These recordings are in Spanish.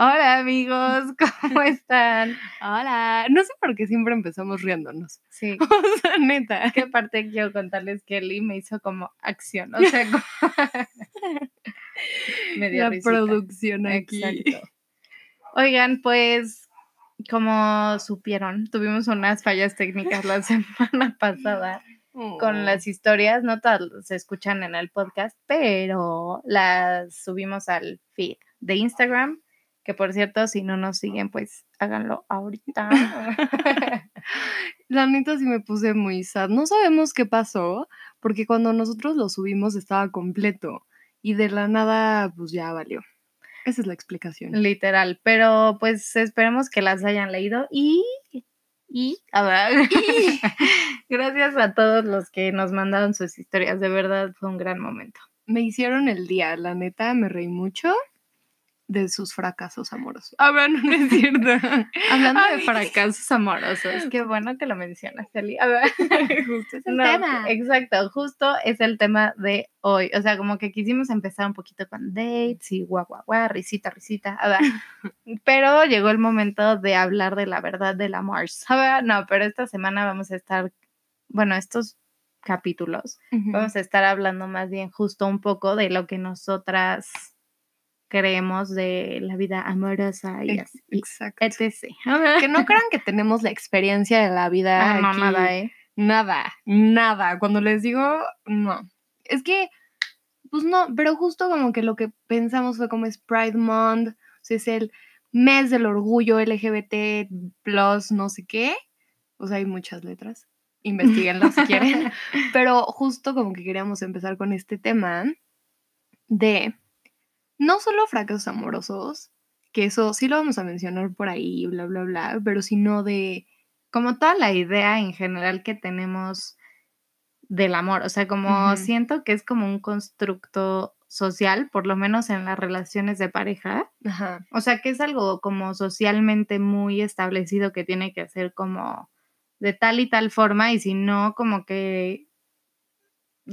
Hola amigos, ¿cómo están? Hola. No sé por qué siempre empezamos riéndonos. Sí, O sea, neta. es que aparte quiero contarles que Eli me hizo como acción, o sea, como... me dio La risita. producción aquí. Exacto. Oigan, pues, como supieron, tuvimos unas fallas técnicas la semana pasada con Oh. las historias, no todas se escuchan en el podcast, pero las subimos al feed de Instagram, que por cierto, si no nos siguen, pues háganlo ahorita. La neta sí me puse muy sad. No sabemos qué pasó, porque cuando nosotros lo subimos estaba completo. Y de la nada, pues ya valió. Esa es la explicación. Literal, pero pues esperemos que las hayan leído y... Y, a ver, gracias a todos los que nos mandaron sus historias, de verdad fue un gran momento. Me hicieron el día, la neta, me reí mucho de sus fracasos amorosos. A ver, no es cierto. Hablando de fracasos amorosos, qué bueno que lo mencionas, Eli. A ver, Justo es el no, tema. Exacto, justo es el tema de hoy. O sea, como que quisimos empezar un poquito con dates y guau, guau, guau, risita, risita. A ver. Pero llegó el momento de hablar de la verdad del amor. A ver, no, pero esta semana vamos a estar, bueno, estos capítulos, vamos a estar hablando más bien justo un poco de lo que nosotras creemos de la vida amorosa y así, Exacto. etc. Que no crean que tenemos la experiencia de la vida. Ah, no, aquí. nada, ¿eh? Nada, nada. Cuando les digo, no. Es que, pues no, pero justo como que lo que pensamos fue como es Pride Month, o sea, es el mes del orgullo LGBT plus no sé qué. O sea, hay muchas letras. Investíguenlas si quieren. Pero justo como que queríamos empezar con este tema de no solo fracasos amorosos, que eso sí lo vamos a mencionar por ahí, bla, bla, bla, pero sino de como toda la idea en general que tenemos del amor, o sea, como siento que es como un constructo social, por lo menos en las relaciones de pareja, Ajá. o sea, que es algo como socialmente muy establecido que tiene que ser como de tal y tal forma y si no, como que,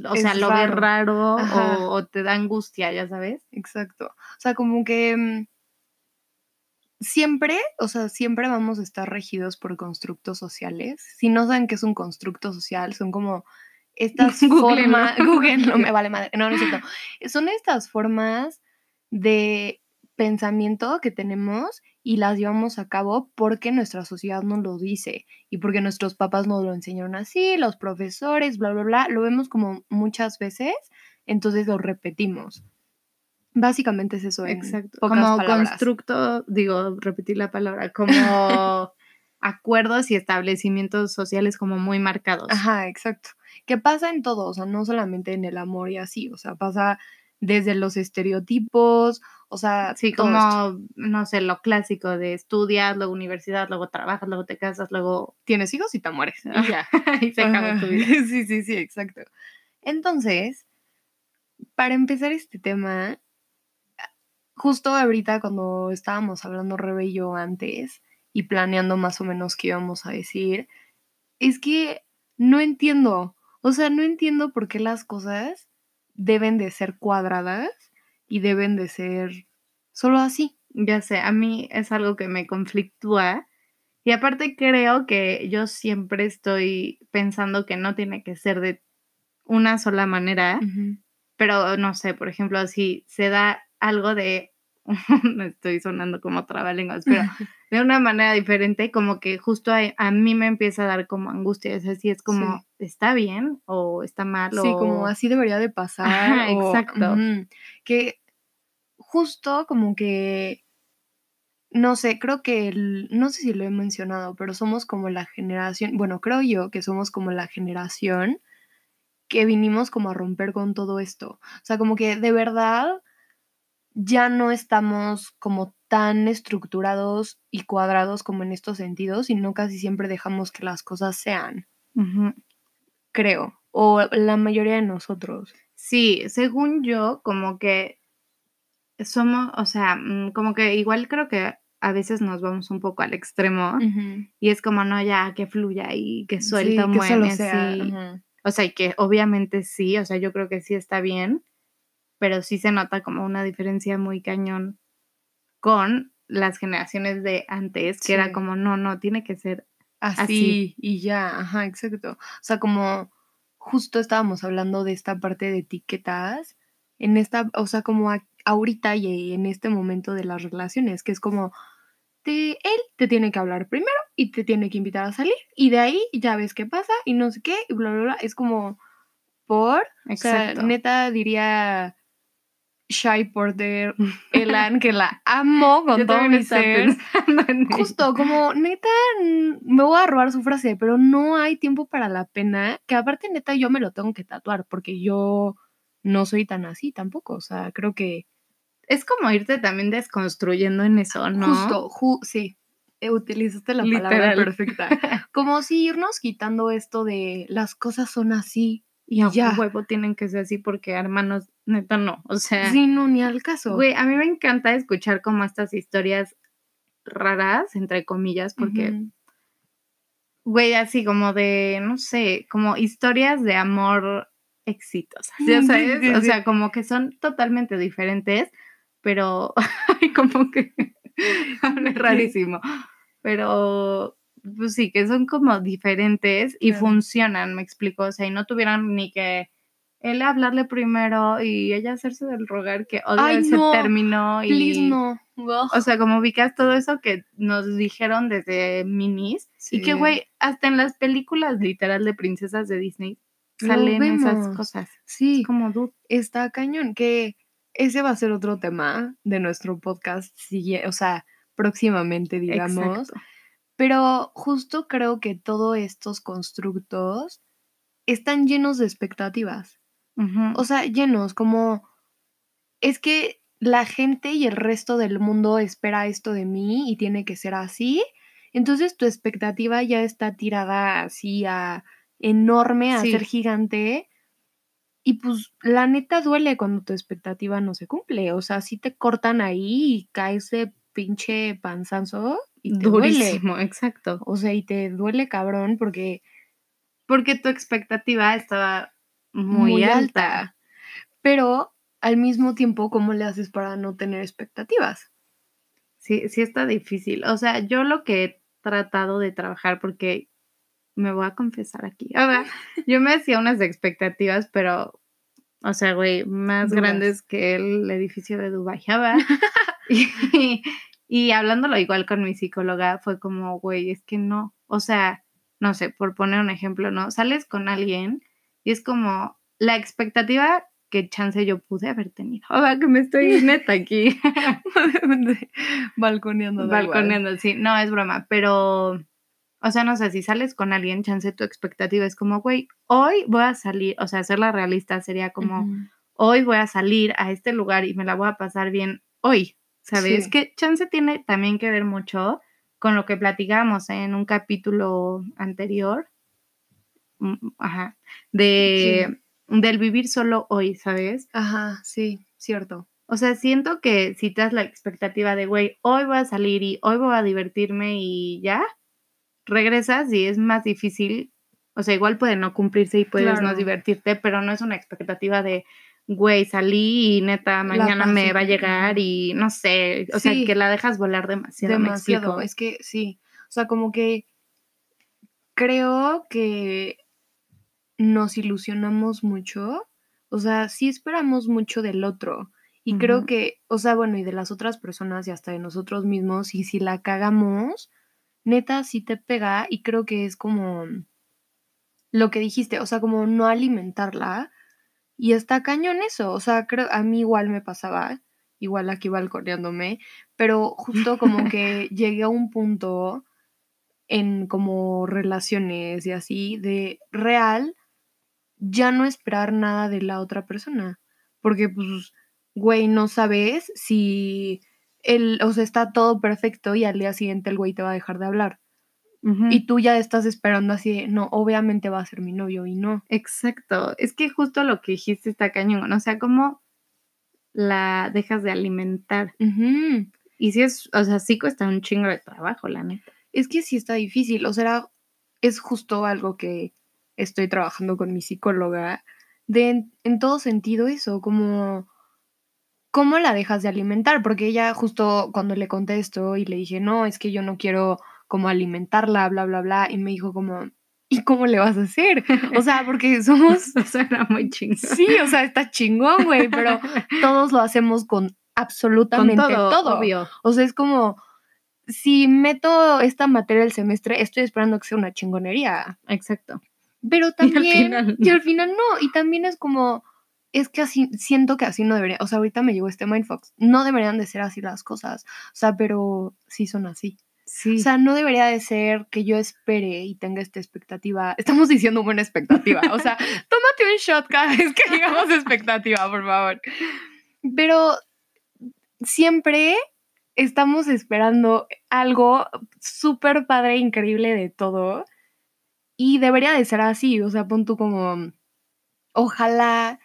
o sea, lo ves raro. o, o te da angustia, ya sabes. Exacto. O sea, como que mm, siempre, o sea, siempre vamos a estar regidos por constructos sociales. Si no saben qué es un constructo social, son como estas formas. Google, no me vale madre. No, no es cierto. Son estas formas de pensamiento que tenemos y las llevamos a cabo porque nuestra sociedad nos lo dice y porque nuestros papás nos lo enseñaron así, los profesores, bla, bla, bla. Lo vemos como muchas veces, entonces lo repetimos. Básicamente es eso. en Exacto. pocas Como palabras. constructo, digo, repetir la palabra, como acuerdos y establecimientos sociales como muy marcados. Ajá, exacto. Que pasa en todo, o sea, no solamente en el amor y así, o sea, pasa desde los estereotipos, o sea, Sí, como, esto. no sé, lo clásico de estudias, luego universidad, luego trabajas, luego te casas, luego tienes hijos y te mueres. Y ya. y se tu vida. Sí, sí, sí, exacto. Entonces, para empezar este tema, justo ahorita cuando estábamos hablando Rebe y yo antes y planeando más o menos qué íbamos a decir, es que no entiendo, o sea, no entiendo por qué las cosas deben de ser cuadradas y deben de ser solo así. Ya sé, a mí es algo que me conflictúa. Y aparte creo que yo siempre estoy pensando que no tiene que ser de una sola manera. pero no sé, por ejemplo, si se da algo de, no estoy sonando como trabalenguas, pero de una manera diferente, como que justo a, a mí me empieza a dar como angustia, es así, es como, ¿está bien o está mal? Sí, o... como así debería de pasar. Ajá, o- exacto. Que justo como que, no sé, creo que, el- no sé si lo he mencionado, pero somos como la generación, bueno, creo yo que somos como la generación que vinimos como a romper con todo esto. O sea, como que de verdad ya no estamos como tan estructurados y cuadrados como en estos sentidos, sino casi siempre dejamos que las cosas sean, creo, o la mayoría de nosotros. Sí, según yo, como que somos, o sea, mm, como que igual creo que a veces nos vamos un poco al extremo y es como, no, ya, que fluya y que Sí, suelta que solo ajá. O sea, y que obviamente sí, o sea, yo creo que sí está bien, pero sí se nota como una diferencia muy cañón con las generaciones de antes, que era como, no, no, tiene que ser Así, Así. y ya, ajá, exacto. O sea, como justo estábamos hablando de esta parte de etiquetas, en esta, o sea, como a- ahorita y en este momento de las relaciones, que es como, te, él te tiene que hablar primero y te tiene que invitar a salir, y de ahí ya ves qué pasa y no sé qué, y bla, bla, bla. Es como, por, o sea, Exacto. neta diría Shy Porter, Elan, que la amo con Yo todo mi ser. Justo, como neta, me voy a robar su frase, pero no hay tiempo para la pena, que aparte neta yo me lo tengo que tatuar, porque yo no soy tan así tampoco, o sea, creo que Es como irte también desconstruyendo en eso, ¿no? justo, ju- sí, eh, utilizaste la palabra Literal. perfecta, como si irnos quitando esto de las cosas son así, Y a ya. huevo tienen que ser así porque hermanos, neta no. O sea, sí, no, ni al caso. güey, a mí me encanta escuchar como estas historias raras, entre comillas, porque, Ujú. güey, así como de, no sé, como historias de amor exitosas, ya Sí, sabes, sí, o sea, como que son totalmente diferentes, pero como que hablé rarísimo, pero pues sí, que son como diferentes y Claro. funcionan, me explico, o sea, y no tuvieran ni que él hablarle primero y ella hacerse del rogar que odio Ay, ese no, término y Please no. Ugh. o sea, como ubicas todo eso que nos dijeron desde minis y que güey, hasta en las películas literal de princesas de Disney salen esas cosas. Sí. Es como dude. está cañón, que ese va a ser otro tema de nuestro podcast, sigue- o sea, próximamente, digamos. Exacto. Pero justo creo que todos estos constructos están llenos de expectativas. O sea, llenos, como es que la gente y el resto del mundo espera esto de mí y tiene que ser así. Entonces tu expectativa ya está tirada así a enorme, a Sí. ser gigante. Y pues la neta duele cuando tu expectativa no se cumple. O sea, si te cortan ahí y caes de pinche panzanzo y te duele. Durísimo, exacto. O sea, y te duele cabrón porque Porque tu expectativa estaba muy, muy, alta. alta. Pero al mismo tiempo, ¿cómo le haces para no tener expectativas? Sí, sí está difícil. O sea, yo lo que he tratado de trabajar, porque me voy a confesar aquí. O sea, yo me hacía unas expectativas, pero, o sea, güey, más Duras. grandes que el edificio de Dubái. y, y hablándolo igual con mi psicóloga, fue como, güey, es que no. O sea, no sé, por poner un ejemplo, ¿no? Sales con alguien y es como la expectativa que chance yo pude haber tenido. Sea, que me estoy neta aquí. Balconeando. igual. balconeando, sí, no es broma, pero, o sea, no sé, si sales con alguien, chance tu expectativa es como, güey, hoy voy a salir, o sea, hacerla realista sería como, hoy voy a salir a este lugar y me la voy a pasar bien hoy, ¿sabes? Sí. Que chance tiene también que ver mucho con lo que platicamos en un capítulo anterior, mm, ajá, de, del vivir solo hoy, ¿sabes? Ajá, sí, cierto. O sea, siento que si te das la expectativa de, güey, hoy voy a salir y hoy voy a divertirme y ya, regresas y es más difícil. O sea, igual puede no cumplirse y puedes no divertirte, pero no es una expectativa de, güey, salí y neta, mañana me va a llegar y no sé, o Sí. sea, que la dejas volar demasiado. ¿me Demasiado. Es que sí. O sea, como que creo que nos ilusionamos mucho. O sea, sí esperamos mucho del otro. Y creo que, o sea, bueno, y de las otras personas y hasta de nosotros mismos, y si la cagamos, neta sí te pega y creo que es como lo que dijiste, o sea, como no alimentarla. Y está cañón eso, o sea, creo, a mí igual me pasaba, igual aquí balconeándome, pero justo como que llegué a un punto en como relaciones y así, de real, ya no esperar nada de la otra persona, porque pues, güey, no sabes si el, o sea, está todo perfecto y al día siguiente el güey te va a dejar de hablar. Y tú ya estás esperando así, no, obviamente va a ser mi novio y no. Exacto. Es que justo lo que dijiste está cañón. O sea, cómo la dejas de alimentar. Y sí es, o sea, sí cuesta un chingo de trabajo, la neta. Es que sí está difícil, o sea, es justo algo que estoy trabajando con mi psicóloga, de en, en todo sentido eso, como ¿cómo la dejas de alimentar? Porque ella justo cuando le contesto y le dije, no, es que yo no quiero como alimentarla, bla, bla, bla, y me dijo como, ¿y cómo le vas a hacer? O sea, porque somos... Eso era muy chingón. Sí, o sea, está chingón, güey, pero todos lo hacemos con absolutamente Con todo, todo. obvio. O sea, es como, si meto esta materia del semestre, estoy esperando que sea una chingonería. Exacto. Pero al también, final y no. al final no, y también es como, es que así, siento que así no debería, o sea, ahorita me llegó este mindfuck, no deberían de ser así las cosas, o sea, pero sí son así. Sí. O sea, no debería de ser que yo espere y tenga esta expectativa. Estamos diciendo buena expectativa. O sea, tómate un shot cada vez que digamos expectativa, por favor. Pero siempre estamos esperando algo súper padre, increíble de todo. Y debería de ser así. O sea, pon tú como. Ojalá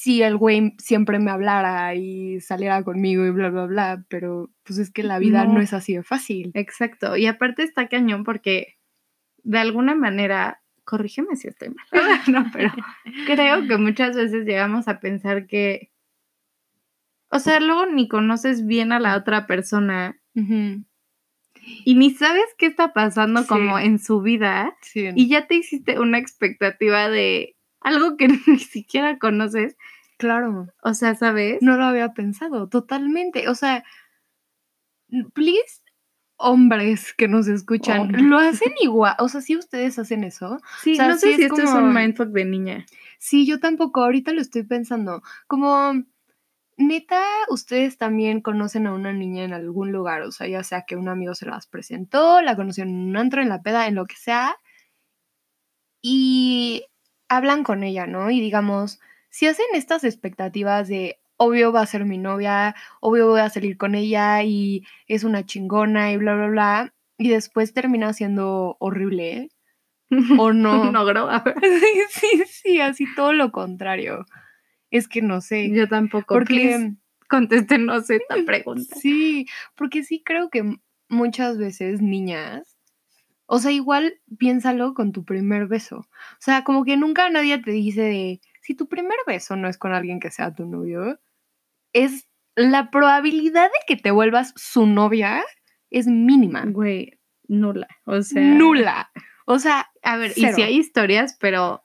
si el güey siempre me hablara y saliera conmigo y bla, bla, bla. Pero pues es que la vida no, No. es así de fácil. Exacto. Y aparte está cañón porque de alguna manera, corrígeme si estoy mal, no, pero creo que muchas veces llegamos a pensar que, o sea, luego ni conoces bien a la otra persona y ni sabes qué está pasando Sí. como en su vida Sí. y ya te hiciste una expectativa de algo que ni siquiera conoces. claro. O sea, ¿sabes? No lo había pensado, totalmente. O sea, please, hombres que nos escuchan, lo hacen igual. O sea, si ustedes hacen eso. Sí, o sea, no sí sé si es esto es como- un mindfuck de niña. Sí, yo tampoco, ahorita lo estoy pensando. Como, neta, ustedes también conocen a una niña en algún lugar. O sea, ya sea que un amigo se las presentó, la conocieron en un antro, en la peda, en lo que sea. Y hablan con ella, ¿no? Y digamos, si hacen estas expectativas de, obvio va a ser mi novia, obvio voy a salir con ella y es una chingona y bla, bla, bla, y después termina siendo horrible, o no. no, graba. sí, sí, sí, así todo lo contrario. Es que no sé. Yo tampoco. porque contéstenos esta pregunta. sí, porque sí creo que muchas veces niñas, o sea, igual piénsalo con tu primer beso. O sea, como que nunca nadie te dice de, si tu primer beso no es con alguien que sea tu novio, es la probabilidad de que te vuelvas su novia es mínima, Güey, nula. O sea. nula. O sea, A ver, y si hay historias, pero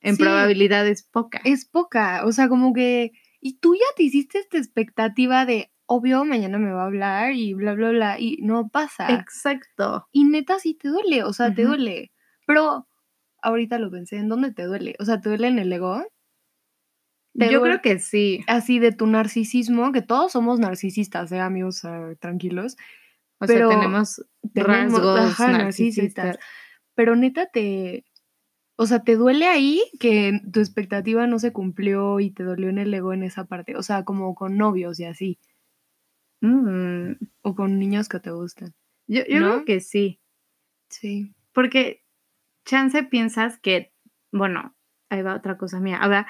en Sí. probabilidad es poca. es poca. O sea, como que. Y tú ya te hiciste esta expectativa de, obvio, mañana me va a hablar y bla, bla, bla. Y no pasa. Exacto. Y neta, sí te duele. O sea, te duele. Pero ahorita lo pensé, ¿en dónde te duele? O sea, ¿te duele en el ego? Yo creo que sí. Así de tu narcisismo, que todos somos narcisistas, ¿eh, amigos? Ah, tranquilos. O Pero sea, tenemos Tenemos- rasgos ajá, narcisistas. Pero neta te. O sea, ¿te duele ahí que tu expectativa no se cumplió y te dolió en el ego en esa parte? O sea, como con novios y así. Mm, O con niños que te gustan. Yo, yo ¿No? creo que sí. Sí. Porque chance piensas que, bueno, ahí va otra cosa mía. Ahora,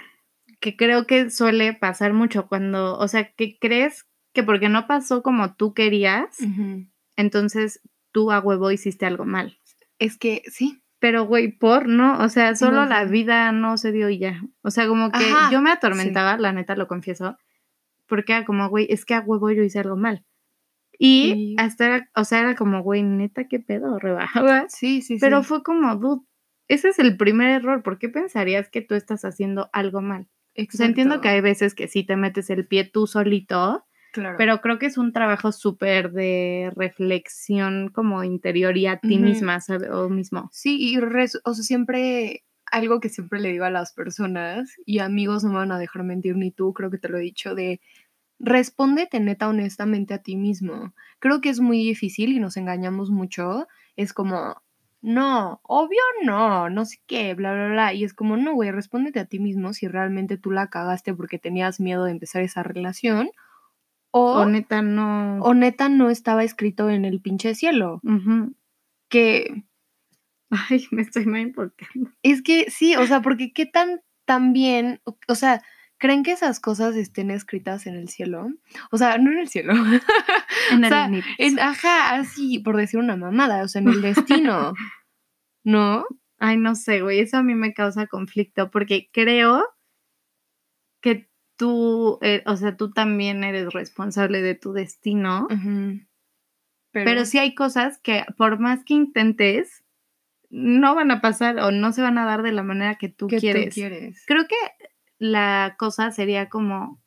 que creo que suele pasar mucho cuando, o sea, que crees que porque no pasó como tú querías, entonces tú a huevo hiciste algo mal. Es que sí. Pero, güey, por, ¿no? O sea, solo No la vida no se dio y ya. O sea, como que Ajá, yo me atormentaba, la neta, lo confieso, porque era como, güey, es que a huevo yo hice algo mal. Y hasta era, o sea, era como, güey, neta, qué pedo, rebajaba. Sí, sí, Pero sí. fue como, dude, ese es el primer error. ¿Por qué pensarías que tú estás haciendo algo mal? O sea, entiendo que hay veces que sí te metes el pie tú solito, Claro. pero creo que es un trabajo súper de reflexión como interior y a ti misma, ¿sabes? O mismo. Sí, y res- o sea, siempre, algo que siempre le digo a las personas, y amigos no me van a dejar mentir ni tú, creo que te lo he dicho, de respóndete neta honestamente a ti mismo. Creo que es muy difícil y nos engañamos mucho. Es como, no, obvio no, no sé qué, bla, bla, bla. Y es como, no, güey, respóndete a ti mismo si realmente tú la cagaste porque tenías miedo de empezar esa relación. O, O neta, no. o neta no estaba escrito en el pinche cielo. Ujú. Que Ay, me estoy mal enfocando. Es que sí, o sea, porque qué tan, tan bien, o, o sea, ¿creen que esas cosas estén escritas en el cielo? O sea, no en el cielo. En O el sea, en, ajá, así, por decir una mamada, o sea, en el destino. ¿No? Ay, no sé, güey, eso a mí me causa conflicto porque creo que tú, eh, o sea, tú también eres responsable de tu destino. Pero, sí hay cosas que por más que intentes, no van a pasar o no se van a dar de la manera que tú, quieres. quieres. Creo que la cosa sería como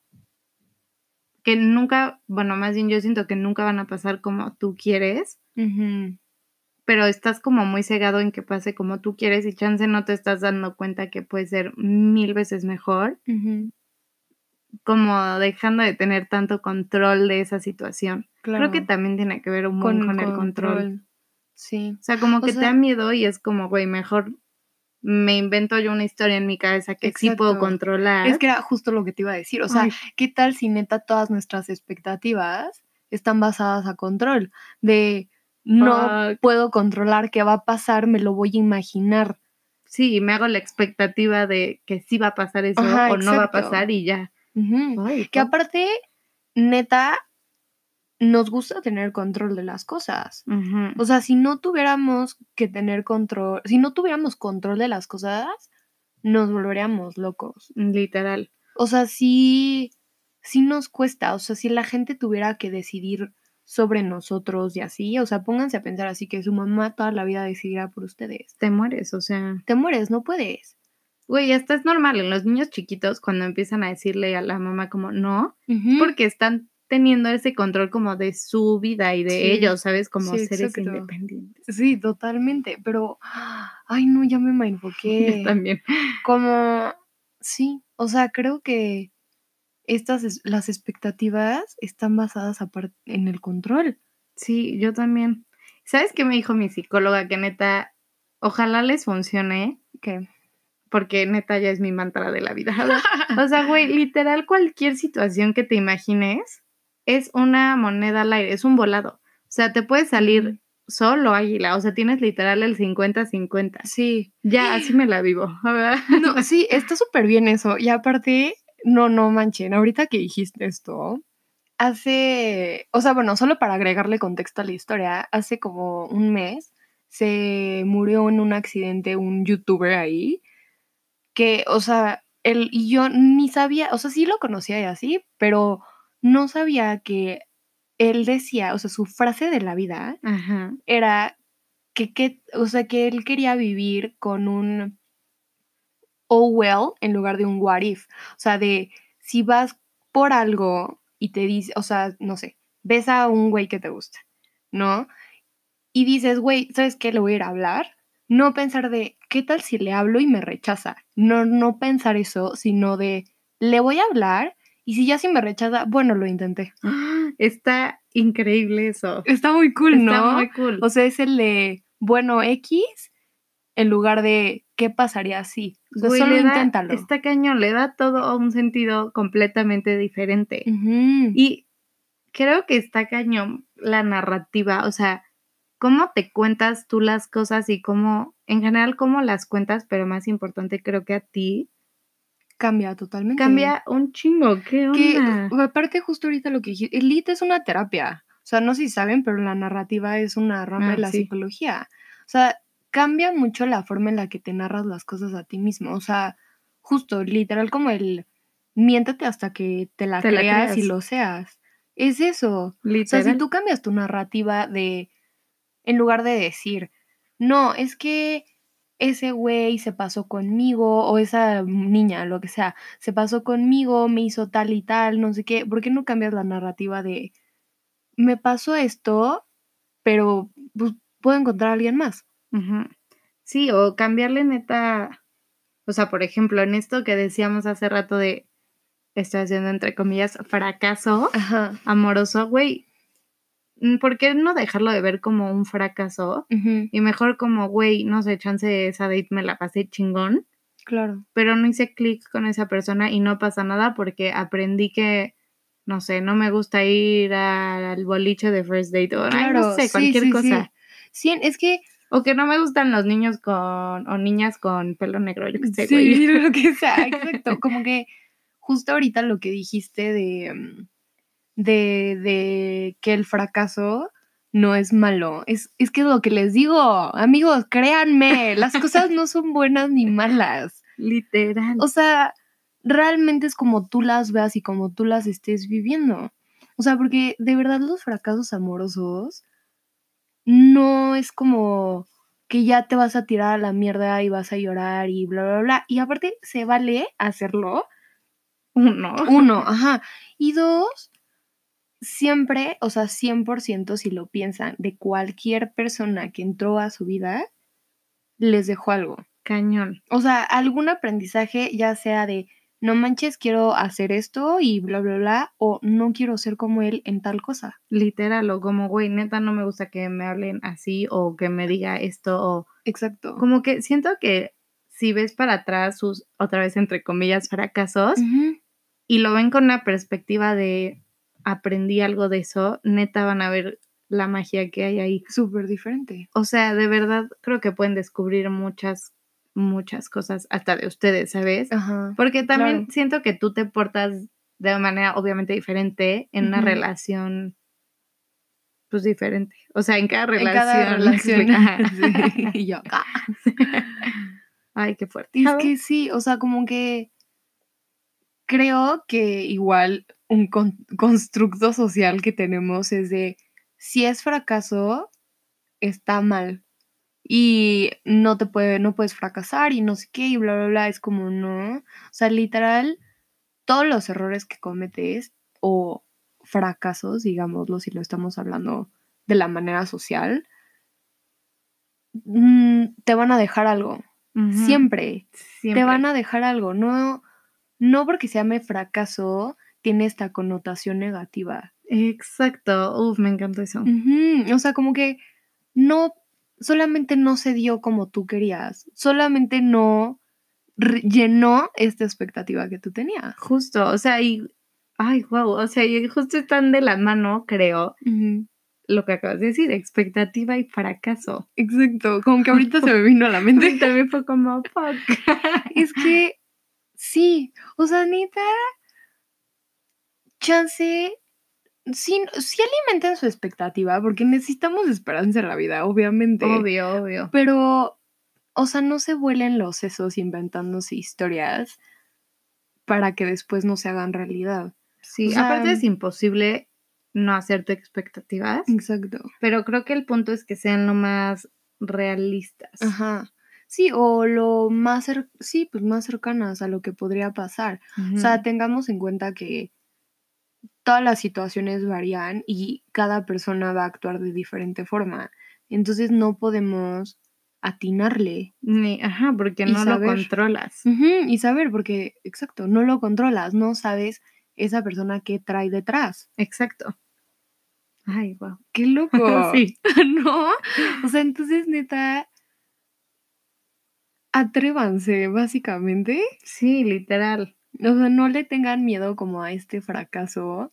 que nunca, bueno, más bien yo siento que nunca van a pasar como tú quieres, pero estás como muy cegado en que pase como tú quieres y chance no te estás dando cuenta que puede ser mil veces mejor, como dejando de tener tanto control de esa situación. Creo que también tiene que ver un con, con el control. Sí. O sea, como que te da miedo y es como, güey, mejor me invento yo una historia en mi cabeza que sí puedo controlar. Es que era justo lo que te iba a decir. O sea, ¿qué tal si neta todas nuestras expectativas están basadas a control? De no puedo controlar qué va a pasar, me lo voy a imaginar. Sí, me hago la expectativa de que sí va a pasar eso o no va a pasar y ya. que aparte, neta, nos gusta tener control de las cosas. O sea, si no tuviéramos que tener control, si no tuviéramos control de las cosas, nos volveríamos locos. Literal. O sea, sí, sí nos cuesta. O sea, si la gente tuviera que decidir sobre nosotros y así, o sea, pónganse a pensar así que su mamá toda la vida decidirá por ustedes. Te mueres, o sea. Te mueres, no puedes. Güey, hasta es normal en los niños chiquitos cuando empiezan a decirle a la mamá como no, porque están teniendo ese control como de su vida y de ellos, ¿sabes? Como seres independientes. Sí, totalmente, pero, ay, no, ya me enfoqué. también. Como, sí, o sea, creo que estas, las expectativas están basadas en el control. Sí, yo también. ¿Sabes qué me dijo mi psicóloga? Que neta, ojalá les funcione. ¿Qué? Porque neta ya es mi mantra de la vida. o sea, güey, literal cualquier situación que te imagines, es una moneda al aire, es un volado. O sea, te puede salir solo águila, o sea, tienes literal el 50-50. Sí. Ya, así me la vivo. No, sí, está súper bien eso. Y aparte, no, no manchen, ahorita que dijiste esto, hace, o sea, bueno, solo para agregarle contexto a la historia, hace como un mes se murió en un accidente un youtuber ahí, que, o sea, él y yo ni sabía, o sea, sí lo conocía y así, pero no sabía que él decía, o sea, su frase de la vida era que, o sea, que él quería vivir con un oh well en lugar de un what if. O sea, de si vas por algo y te dice, o sea, no sé, ves a un güey que te gusta, ¿no? Y dices, güey, ¿sabes qué? Le voy a ir a hablar. No pensar de, ¿qué tal si le hablo y me rechaza? No, no pensar eso, sino de, le voy a hablar y si ya sí me rechaza, bueno, lo intenté. Está increíble eso. Está muy cool, ¿no? Está muy cool. O sea, es el de, bueno, X en lugar de qué pasaría si. O sea, solo inténtalo. está cañón, le da todo un sentido completamente diferente. Y creo que está cañón la narrativa, o sea, cómo te cuentas tú las cosas y cómo, en general, cómo las cuentas, pero más importante creo que a ti, Cambia totalmente. Cambia un chingo, ¿qué onda? Que, aparte, justo ahorita lo que dijiste, el es una terapia. O sea, no sé si saben, pero la narrativa es una rama de ah, la psicología. O sea, cambia mucho la forma en la que te narras las cosas a ti mismo. O sea, justo, literal, como el miéntate hasta que te la, creas, y lo seas. Es eso. O sea, si tú cambias tu narrativa de, en lugar de decir, no, es que ese güey se pasó conmigo o esa niña, lo que sea, se pasó conmigo, me hizo tal y tal, no sé qué, ¿por qué no cambias la narrativa de me pasó esto, pero pues, puedo encontrar a alguien más? Sí, o cambiarle neta, o sea, por ejemplo, en esto que decíamos hace rato de, estoy haciendo entre comillas, fracaso amoroso, güey, ¿por qué no dejarlo de ver como un fracaso? Y mejor como, güey, no sé, chance esa date me la pasé chingón. Claro. Pero no hice clic con esa persona y no pasa nada porque aprendí que, no sé, no me gusta ir al boliche de first date o no sé, cualquier cosa. Sí. es que... O que no me gustan los niños con, o niñas con pelo negro, yo qué sé, Sí, lo que sea, exacto. como que justo ahorita lo que dijiste de mm, de, de que el fracaso no es malo. Es, es que lo que les digo, amigos, créanme, las cosas no son buenas ni malas. Literal. O sea, realmente es como tú las veas y como tú las estés viviendo. O sea, porque de verdad los fracasos amorosos no es como que ya te vas a tirar a la mierda y vas a llorar y bla, bla, bla. Y aparte, se vale hacerlo. Uno. Uno, ajá. Y dos, siempre, o sea, 100% si lo piensan, de cualquier persona que entró a su vida, les dejó algo. Cañón. O sea, algún aprendizaje, ya sea de no manches, quiero hacer esto y bla, bla, bla, o no quiero ser como él en tal cosa. Literal, o como, güey, neta, no me gusta que me hablen así o que me diga esto, o Exacto. como que siento que si ves para atrás sus, otra vez, entre comillas, fracasos, y lo ven con una perspectiva de aprendí algo de eso, neta van a ver la magia que hay ahí. Súper diferente. O sea, de verdad creo que pueden descubrir muchas, muchas cosas hasta de ustedes, ¿sabes? Ajá. Porque también claro. siento que tú te portas de manera obviamente diferente en una relación, pues diferente. O sea, en cada En relación. cada relación. Ajá. Sí, y yo, ah. Ay, qué fuerte. Es que sí, o sea, como que creo que igual un con- constructo social que tenemos es de si es fracaso, está mal. Y no te puede, no puedes fracasar y no sé qué, y bla, bla, bla. Es como no. O sea, literal, todos los errores que cometes o fracasos, digámoslo, si lo estamos hablando de la manera social, mm, te van a dejar algo. Siempre siempre. te van a dejar algo. No, no porque se llame fracaso tiene esta connotación negativa. Exacto. Uf, me encantó eso. O sea, como que no, solamente no se dio como tú querías, solamente no llenó esta expectativa que tú tenías. Justo, o sea, y. Ay, wow. O sea, y justo están de la mano, creo, lo que acabas de decir, expectativa y fracaso. Exacto, como que ahorita se me vino a la mente. Y también fue como, fuck. Es que sí, o sea, neta, chance, sí, sí alimenten su expectativa, porque necesitamos esperanza en la vida, obviamente. Obvio, obvio. Pero, o sea, no se vuelen los sesos inventándose historias para que después no se hagan realidad. Sí, O sea, aparte es imposible no hacerte expectativas, Exacto. pero creo que el punto es que sean lo más realistas. Ajá. Sí, o lo más, sí, pues más cercanas a lo que podría pasar. O sea, tengamos en cuenta que todas las situaciones varían y cada persona va a actuar de diferente forma. Entonces no podemos atinarle Ni- ajá, porque no saber. lo controlas. Y saber, porque, exacto, no lo controlas, no sabes esa persona que trae detrás. Exacto. Ay, wow. ¡Qué loco! Sí. ¿No? O sea, entonces, neta, atrévanse, básicamente. Sí, literal. O sea, no le tengan miedo como a este fracaso,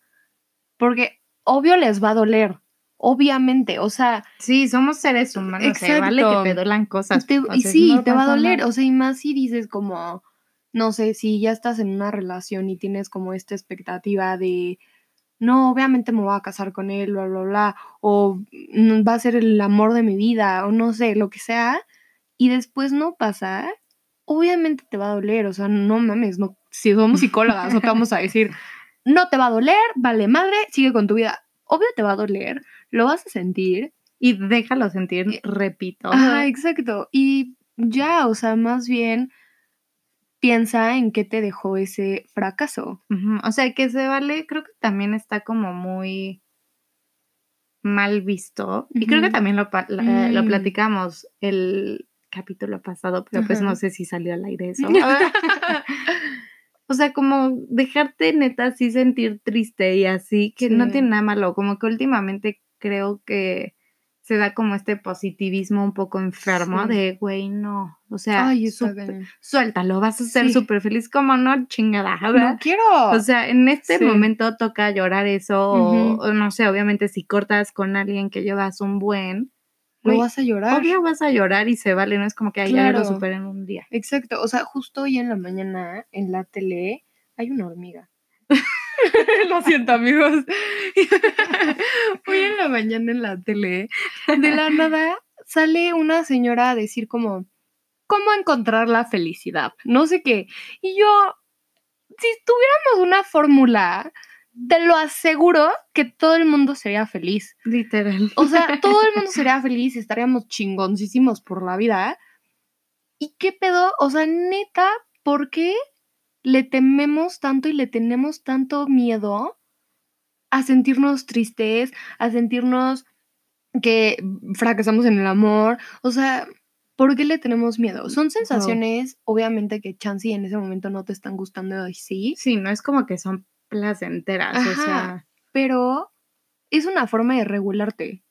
porque obvio les va a doler, obviamente, o sea, Sí, somos seres humanos. Se vale que Exacto. te duelan cosas. te- y sí, no te va a doler, nada. o sea, y más si dices como, no sé, si ya estás en una relación y tienes como esta expectativa de, no, obviamente me voy a casar con él, bla, bla, bla, o "Mm, va a ser el amor de mi vida, o no sé, lo que sea, y después no pasa, obviamente te va a doler, o sea, no mames, no, si somos psicólogas, no te vamos a decir, no te va a doler, vale madre, sigue con tu vida. Obvio te va a doler, lo vas a sentir, Y déjalo sentir, Eh, repito. Ajá, exacto. Y ya, o sea, más bien piensa en qué te dejó ese fracaso. O sea, que se vale, creo que también está como muy mal visto. Y creo que también lo, la- lo Mm. platicamos el capítulo pasado, pero pues no sé si salió al aire eso. o sea, como dejarte neta así sentir triste y así, que no tiene nada malo. Como que últimamente creo que se da como este positivismo un poco enfermo Sí. de, güey, no. O sea, Ay, cañón. suéltalo, vas a ser Sí. súper feliz. como no? Chingada, ¿verdad? No quiero. O sea, en este Sí. momento toca llorar eso, o, no sé, obviamente si cortas con alguien que llevas un buen, no vas a llorar. obvio vas a llorar y se vale, no es como que ay, ya lo superé en un día. Exacto. O sea, justo hoy en la mañana en la tele hay una hormiga. Lo siento, amigos. Hoy en la mañana en la tele, de la nada, sale una señora a decir como, ¿cómo encontrar la felicidad? No sé qué. Y yo, si tuviéramos una fórmula, te lo aseguro que todo el mundo sería feliz. Literal. O sea, todo el mundo sería feliz y estaríamos chingoncísimos por la vida. ¿Y qué pedo? O sea, neta, ¿por qué le tememos tanto y le tenemos tanto miedo a sentirnos tristes, a sentirnos que fracasamos en el amor? O sea, ¿por qué le tenemos miedo? Son sensaciones, obviamente, que chance en ese momento no te están gustando y sí. Sí, no es como que son placenteras, o sea, pero es una forma de regularte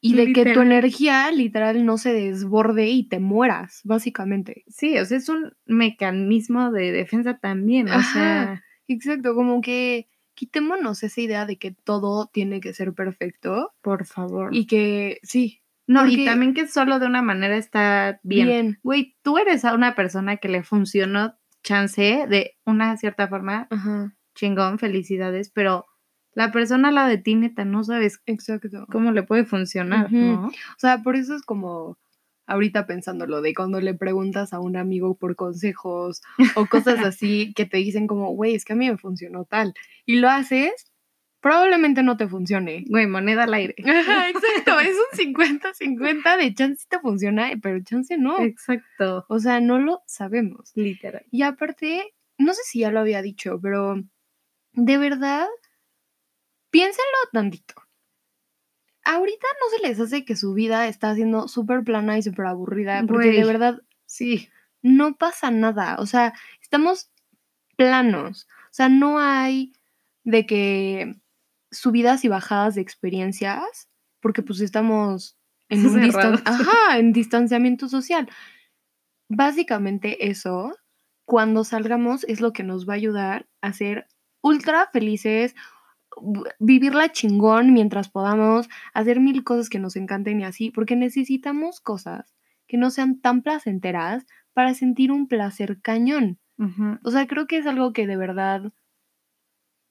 y de que tu energía literal no se desborde y te mueras, básicamente. sí, o sea, es un mecanismo de defensa también, o Ajá. sea, Exacto, como que quitémonos esa idea de que todo tiene que ser perfecto por favor. y que sí, no, porque- y también que solo de una manera está bien. bien. Güey, tú eres a una persona que le funcionó chance de una cierta forma, Ajá, chingón, felicidades, pero la persona la de ti, neta, no sabes exacto. cómo le puede funcionar. ¿no? O sea, por eso es como ahorita pensándolo de cuando le preguntas a un amigo por consejos o cosas así que te dicen como, güey, es que a mí me funcionó tal. Y lo haces, probablemente no te funcione. Güey, moneda al aire. Ajá, exacto, es un 50-50 de chance te funciona, pero chance no. Exacto, O sea, no lo sabemos. literal. Y aparte, no sé si ya lo había dicho, pero de verdad, piénsenlo tantito. Ahorita no se les hace que su vida está siendo súper plana y súper aburrida, porque de verdad Sí, no pasa nada. O sea, estamos planos. O sea, no hay de que subidas y bajadas de experiencias, porque pues estamos en un distan- Cerrados. Ajá, en distanciamiento social. Básicamente eso, cuando salgamos, es lo que nos va a ayudar a ser ultra felices, vivirla chingón mientras podamos, hacer mil cosas que nos encanten y así, porque necesitamos cosas que no sean tan placenteras para sentir un placer cañón. O sea, creo que es algo que de verdad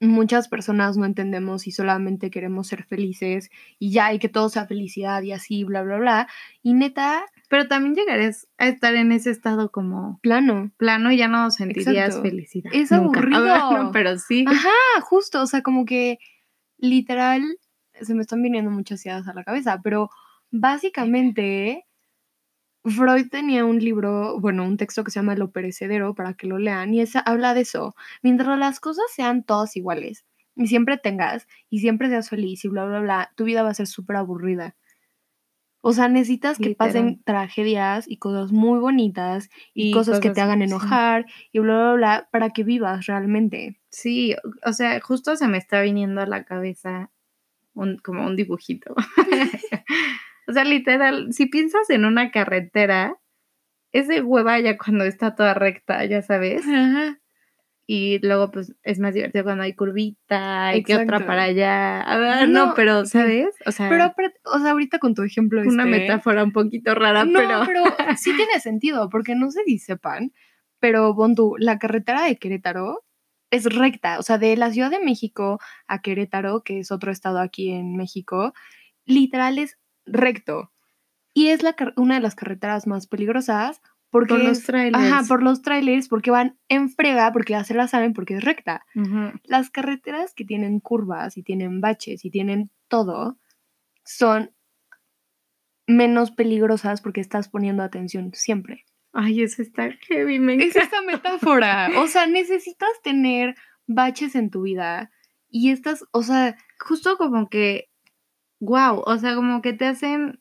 muchas personas no entendemos y solamente queremos ser felices y ya, y que todo sea felicidad y así, bla, bla, bla. Y neta, Pero también llegarías a estar en ese estado como plano. plano y ya no sentirías Exacto. felicidad. Es nunca. aburrido. Ah, bueno, pero sí. Ajá, justo, o sea, como que literal se me están viniendo muchas ideas a la cabeza, pero básicamente Freud tenía un libro, bueno, un texto que se llama Lo perecedero para que lo lean y esa habla de eso. Mientras las cosas sean todas iguales y siempre tengas y siempre seas feliz y bla, bla, bla, tu vida va a ser súper aburrida. O sea, necesitas que pasen tragedias y cosas muy bonitas y, Y cosas, que te hagan sí. enojar y bla, bla, bla, para que vivas realmente. Sí, o sea, justo se me está viniendo a la cabeza un, como un dibujito. o sea, literal, si piensas en una carretera, es de hueva ya cuando está toda recta, ya sabes. Ajá. Y luego, pues, es más divertido cuando hay curvita y que otra para allá. A ver, no, No, pero. ¿sabes? O sea, Pero, aparte- o sea, ahorita con tu ejemplo una este, metáfora un poquito rara, No, pero... pero sí tiene sentido, porque no sé si sepan, pero tú, la carretera de Querétaro es recta, o sea, de la Ciudad de México a Querétaro, que es otro estado aquí en México, literal es recto. Y es la, una de las carreteras más peligrosas porque Por los trailers. Ajá, por los trailers, porque van en frega, porque ya se la saben, porque es recta. Las carreteras que tienen curvas y tienen baches y tienen todo son menos peligrosas porque estás poniendo atención siempre. Ay, eso está heavy, me Es esta metáfora. O sea, necesitas tener baches en tu vida y estas, o sea, justo como que, wow, o sea, como que te hacen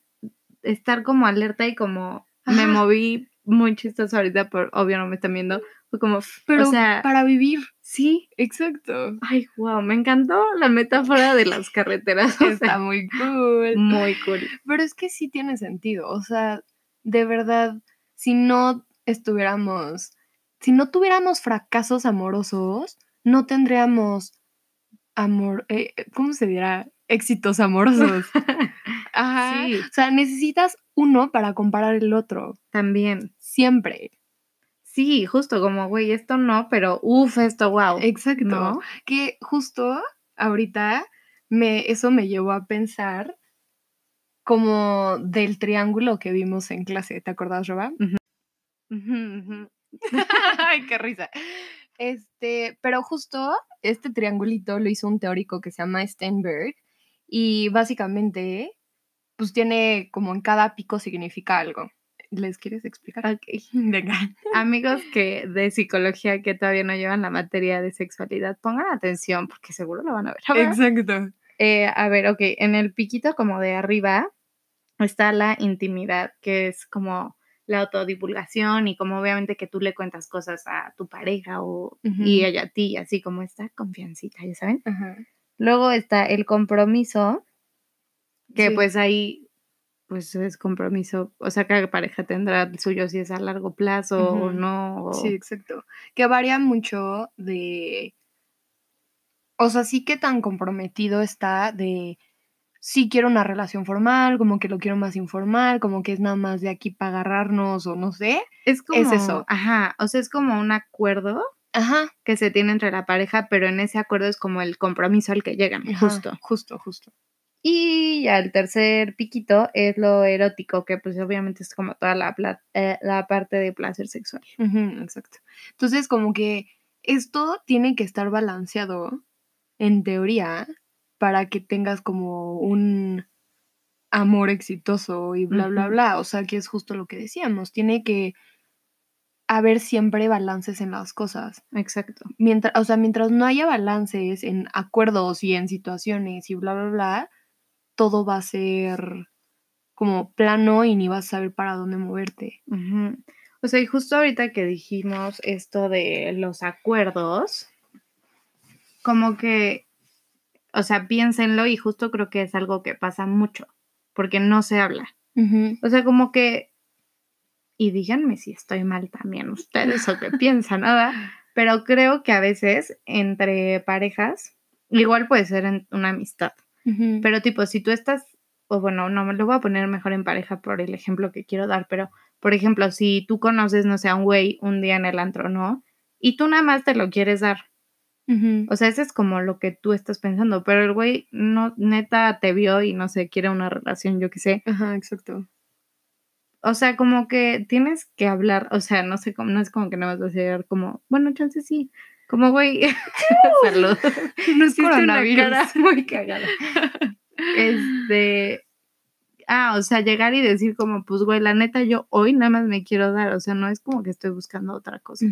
estar como alerta y como me moví muy chistoso ahorita, por obvio no me están viendo, fue como, pero o sea, para vivir. sí, Exacto. ay, wow, me encantó la metáfora de las carreteras, o Está sea, muy cool. muy cool. Pero es que sí tiene sentido. O sea, de verdad, si no estuviéramos, si no tuviéramos fracasos amorosos, no tendríamos amor, eh, ¿cómo se dirá? Éxitos amorosos. Ajá. Sí. O sea, necesitas uno para comparar el otro. También, Siempre. sí, justo como, güey, esto no, pero uff, esto wow, Exacto. ¿no? Que justo ahorita me, eso me llevó a pensar como del triángulo que vimos en clase. ¿Te acuerdas, Roba? Ujú. Ay, qué risa. Este, pero justo este triangulito lo hizo un teórico que se llama Steinberg y básicamente pues tiene como en cada pico significa algo. ¿Les quieres explicar? Ok, venga. Amigos que de psicología que todavía no llevan la materia de sexualidad, pongan atención porque seguro lo van a ver. Exacto. Eh, a ver, ok, en el piquito como de arriba está la intimidad, que es como la autodivulgación y como obviamente que tú le cuentas cosas a tu pareja o, y ella a ti, así como esta confiancita, ¿ya saben? Luego está el compromiso, que pues ahí pues es compromiso, o sea, cada pareja tendrá el suyo si es a largo plazo o no. Sí, exacto. Que varía mucho de, o sea, sí que tan comprometido está de sí quiero una relación formal, como que lo quiero más informal, como que es nada más de aquí para agarrarnos o no sé. Es como, es eso. Ajá, o sea, es como un acuerdo ajá. que se tiene entre la pareja, pero en ese acuerdo es como el compromiso al que llegan, justo. Justo, justo. Y ya el tercer piquito es lo erótico, que pues obviamente es como toda la, eh, la parte de placer sexual. exacto. Entonces como que esto tiene que estar balanceado en teoría para que tengas como un amor exitoso y bla, bla, bla. O sea, que es justo lo que decíamos. Tiene que haber siempre balances en las cosas. Exacto. Mientras, o sea, mientras no haya balances en acuerdos y en situaciones y bla, bla, bla, todo va a ser como plano y ni vas a saber para dónde moverte. O sea, y justo ahorita que dijimos esto de los acuerdos, como que o sea, piénsenlo y justo creo que es algo que pasa mucho, porque no se habla. O sea, como que, y díganme si estoy mal también ustedes o qué piensan, nada, pero creo que a veces entre parejas, igual puede ser en una amistad, pero tipo, si tú estás, o bueno, no me lo voy a poner mejor en pareja por el ejemplo que quiero dar, pero por ejemplo, si tú conoces, no sé, a un güey un día en el antro, ¿no? Y tú nada más te lo quieres dar o sea, ese es como lo que tú estás pensando, pero el güey no, neta te vio y no sé, quiere una relación, yo qué sé. Ajá, exacto. O sea, como que tienes que hablar, o sea, no sé, cómo, no es como que no vas a hacer como, bueno, chance sí, como güey, salud. No es coronavirus. Una cara muy cagada. este, ah, o sea, llegar y decir como, pues güey, la neta yo hoy nada más me quiero dar, o sea, no es como que estoy buscando otra cosa.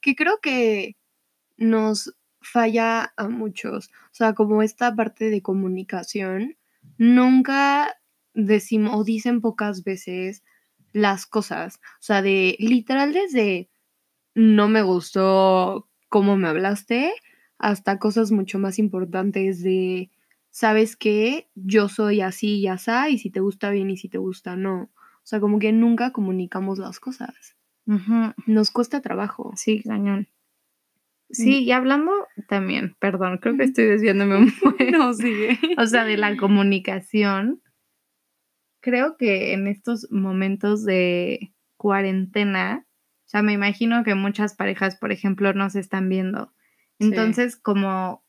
Que creo que nos falla a muchos. O sea, como esta parte de comunicación, nunca decimos o dicen pocas veces las cosas. O sea, de literal desde no me gustó cómo me hablaste hasta cosas mucho más importantes de, ¿sabes qué? Yo soy así y así, y si te gusta bien y si te gusta no. O sea, como que nunca comunicamos las cosas. Nos cuesta trabajo. Sí, cañón. Sí, y hablando también, perdón, creo que estoy desviándome un poco. no, sigue. O sea, de la comunicación, creo que en estos momentos de cuarentena, o sea, me imagino que muchas parejas, por ejemplo, no se están viendo. Entonces, como,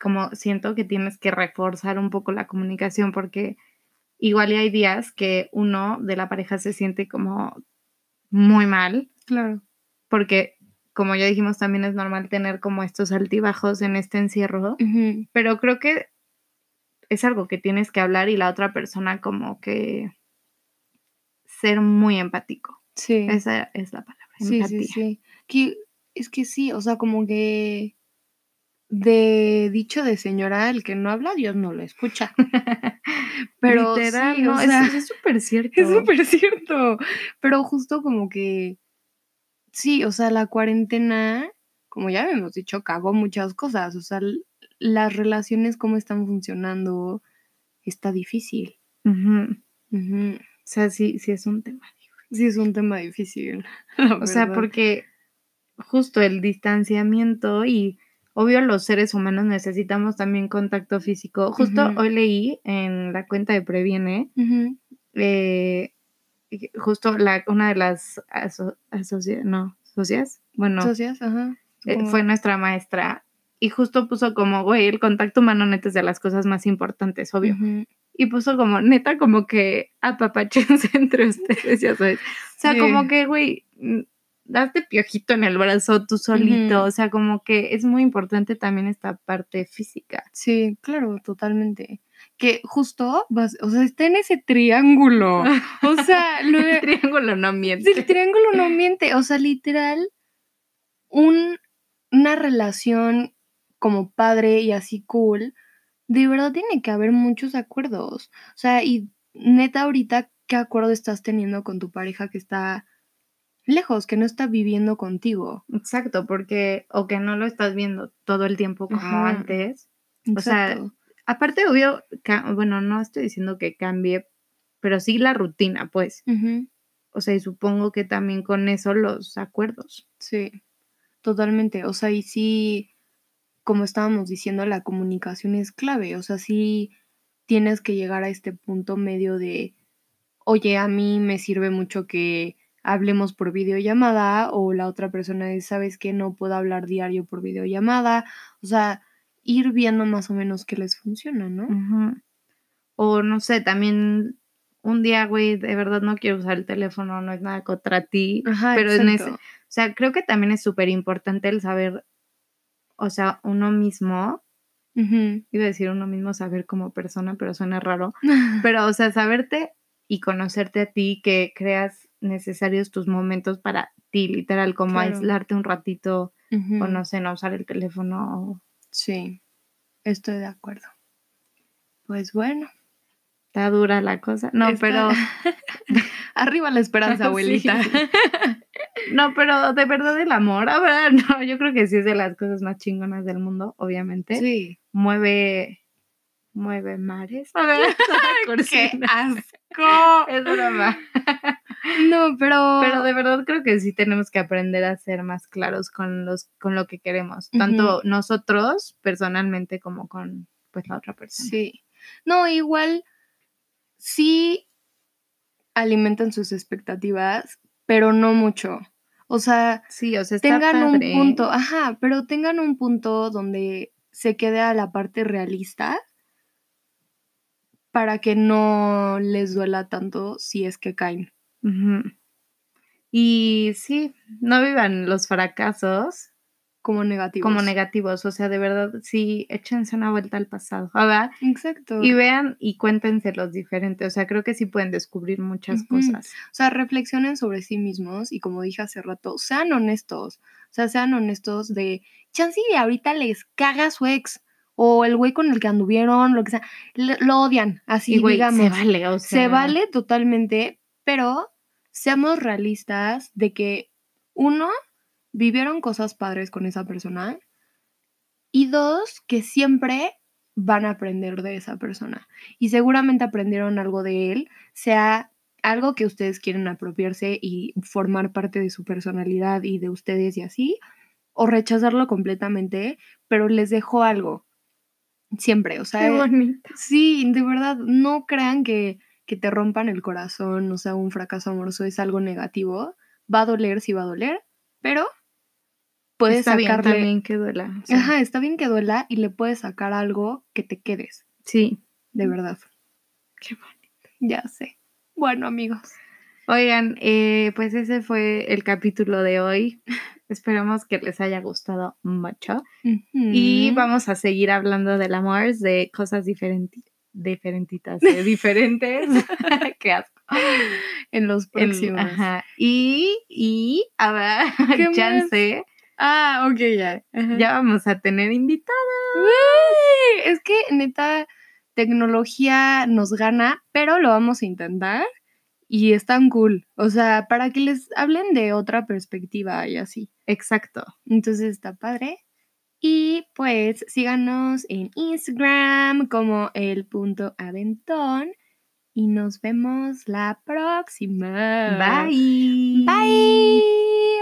como siento que tienes que reforzar un poco la comunicación porque igual y hay días que uno de la pareja se siente como muy mal. Claro. Porque como ya dijimos, también es normal tener como estos altibajos en este encierro, pero creo que es algo que tienes que hablar y la otra persona como que ser muy empático. Sí. Esa es la palabra. Sí, sí, sí. Que, es que sí, o sea, como que de dicho de señora, el que no habla, Dios no lo escucha. Pero Literal, no, es súper cierto. Es súper cierto. Pero justo como que sí, o sea, la cuarentena, como ya hemos dicho, cagó muchas cosas. O sea, las relaciones, cómo están funcionando, está difícil. O sea, sí, sí es un tema difícil. Sí es un tema difícil. o sea, porque justo el distanciamiento y obvio los seres humanos necesitamos también contacto físico. Justo hoy leí en la cuenta de Previene eh, justo la, una de las no, socias, bueno, socias, ajá. Eh, fue nuestra maestra y justo puso como, güey, el contacto humano neta es de las cosas más importantes, obvio. Y puso como, neta, como que apapachense entre ustedes, ya sabes. O sea, como que, güey, darte piojito en el brazo tú solito, o sea, como que es muy importante también esta parte física. Sí, claro, totalmente. Que justo, vas, o sea, está en ese triángulo. O sea, lo el triángulo no miente. El triángulo no miente. O sea, literal, un, una relación como padre y así cool, de verdad tiene que haber muchos acuerdos. O sea, y neta, ahorita, ¿qué acuerdo estás teniendo con tu pareja que está lejos, que no está viviendo contigo? Exacto, porque, o que no lo estás viendo todo el tiempo como antes. O sea, aparte, obvio, bueno, no estoy diciendo que cambie, pero sí la rutina, pues. O sea, y supongo que también con eso los acuerdos. Sí, totalmente. O sea, y sí, como estábamos diciendo, la comunicación es clave. O sea, sí tienes que llegar a este punto medio de, oye, a mí me sirve mucho que hablemos por videollamada o la otra persona dice, sabes que no puedo hablar diario por videollamada. O sea, ir viendo más o menos qué les funciona, ¿no? O no sé, también un día, güey, de verdad no quiero usar el teléfono, no es nada contra ti, pero en ese, o sea, creo que también es súper importante el saber, o sea, uno mismo, iba a decir uno mismo saber como persona, pero suena raro, pero, o sea, saberte y conocerte a ti, que creas necesarios tus momentos para ti, literal, como aislarte un ratito, o no sé, no usar el teléfono. Sí, estoy de acuerdo. Pues bueno. Está dura la cosa. No, pero. Arriba la esperanza, abuelita. no, pero de verdad el amor, a ver, no, yo creo que sí es de las cosas más chingonas del mundo, obviamente. Sí. Mueve. Mueve mares. A ver, qué asco. Es broma. No, pero. Pero de verdad creo que sí tenemos que aprender a ser más claros con los, con lo que queremos. Tanto nosotros personalmente como con pues la otra persona. Sí. No, igual sí alimentan sus expectativas, pero no mucho. O sea, sí, o sea tengan un punto, ajá, pero tengan un punto donde se quede a la parte realista para que no les duela tanto si es que caen. Y sí, no vivan los fracasos como negativos. Como negativos, o sea, de verdad, sí, échense una vuelta al pasado, ¿verdad? Exacto. Y vean y cuéntense los diferentes, o sea, creo que sí pueden descubrir muchas cosas. O sea, reflexionen sobre sí mismos y como dije hace rato, sean honestos, o sea, sean honestos de, chance de ahorita les caga su ex, o el güey con el que anduvieron, lo que sea, lo odian, así digamos. Se vale, o sea. Se vale totalmente, pero seamos realistas de que uno, vivieron cosas padres con esa persona y dos, que siempre van a aprender de esa persona. Y seguramente aprendieron algo de él, sea algo que ustedes quieren apropiarse y formar parte de su personalidad y de ustedes y así, o rechazarlo completamente, pero les dejó algo. Siempre, o sea, sí, de verdad, no crean que que te rompan el corazón, o sea, un fracaso amoroso es algo negativo, va a doler si va a doler, pero puedes está sacarle... Bien, también que duela. Ajá, está bien que duela y le puedes sacar algo que te quedes. Sí. De verdad. Qué bonito. Ya sé. Bueno, amigos. Oigan, eh, pues ese fue el capítulo de hoy. Esperamos que les haya gustado mucho. Y vamos a seguir hablando del amor, de cosas diferentes diferentitas, eh, diferentes. Qué asco. En los próximos. ajá. Y, y, a ver, ya sé. Ah, ok, ya. Ya vamos a tener invitada. Es que neta, tecnología nos gana, pero lo vamos a intentar y es tan cool. O sea, para que les hablen de otra perspectiva y así. Exacto. Entonces está padre. Y pues síganos en Instagram como el punto aventón. Y nos vemos la próxima. Bye. Bye.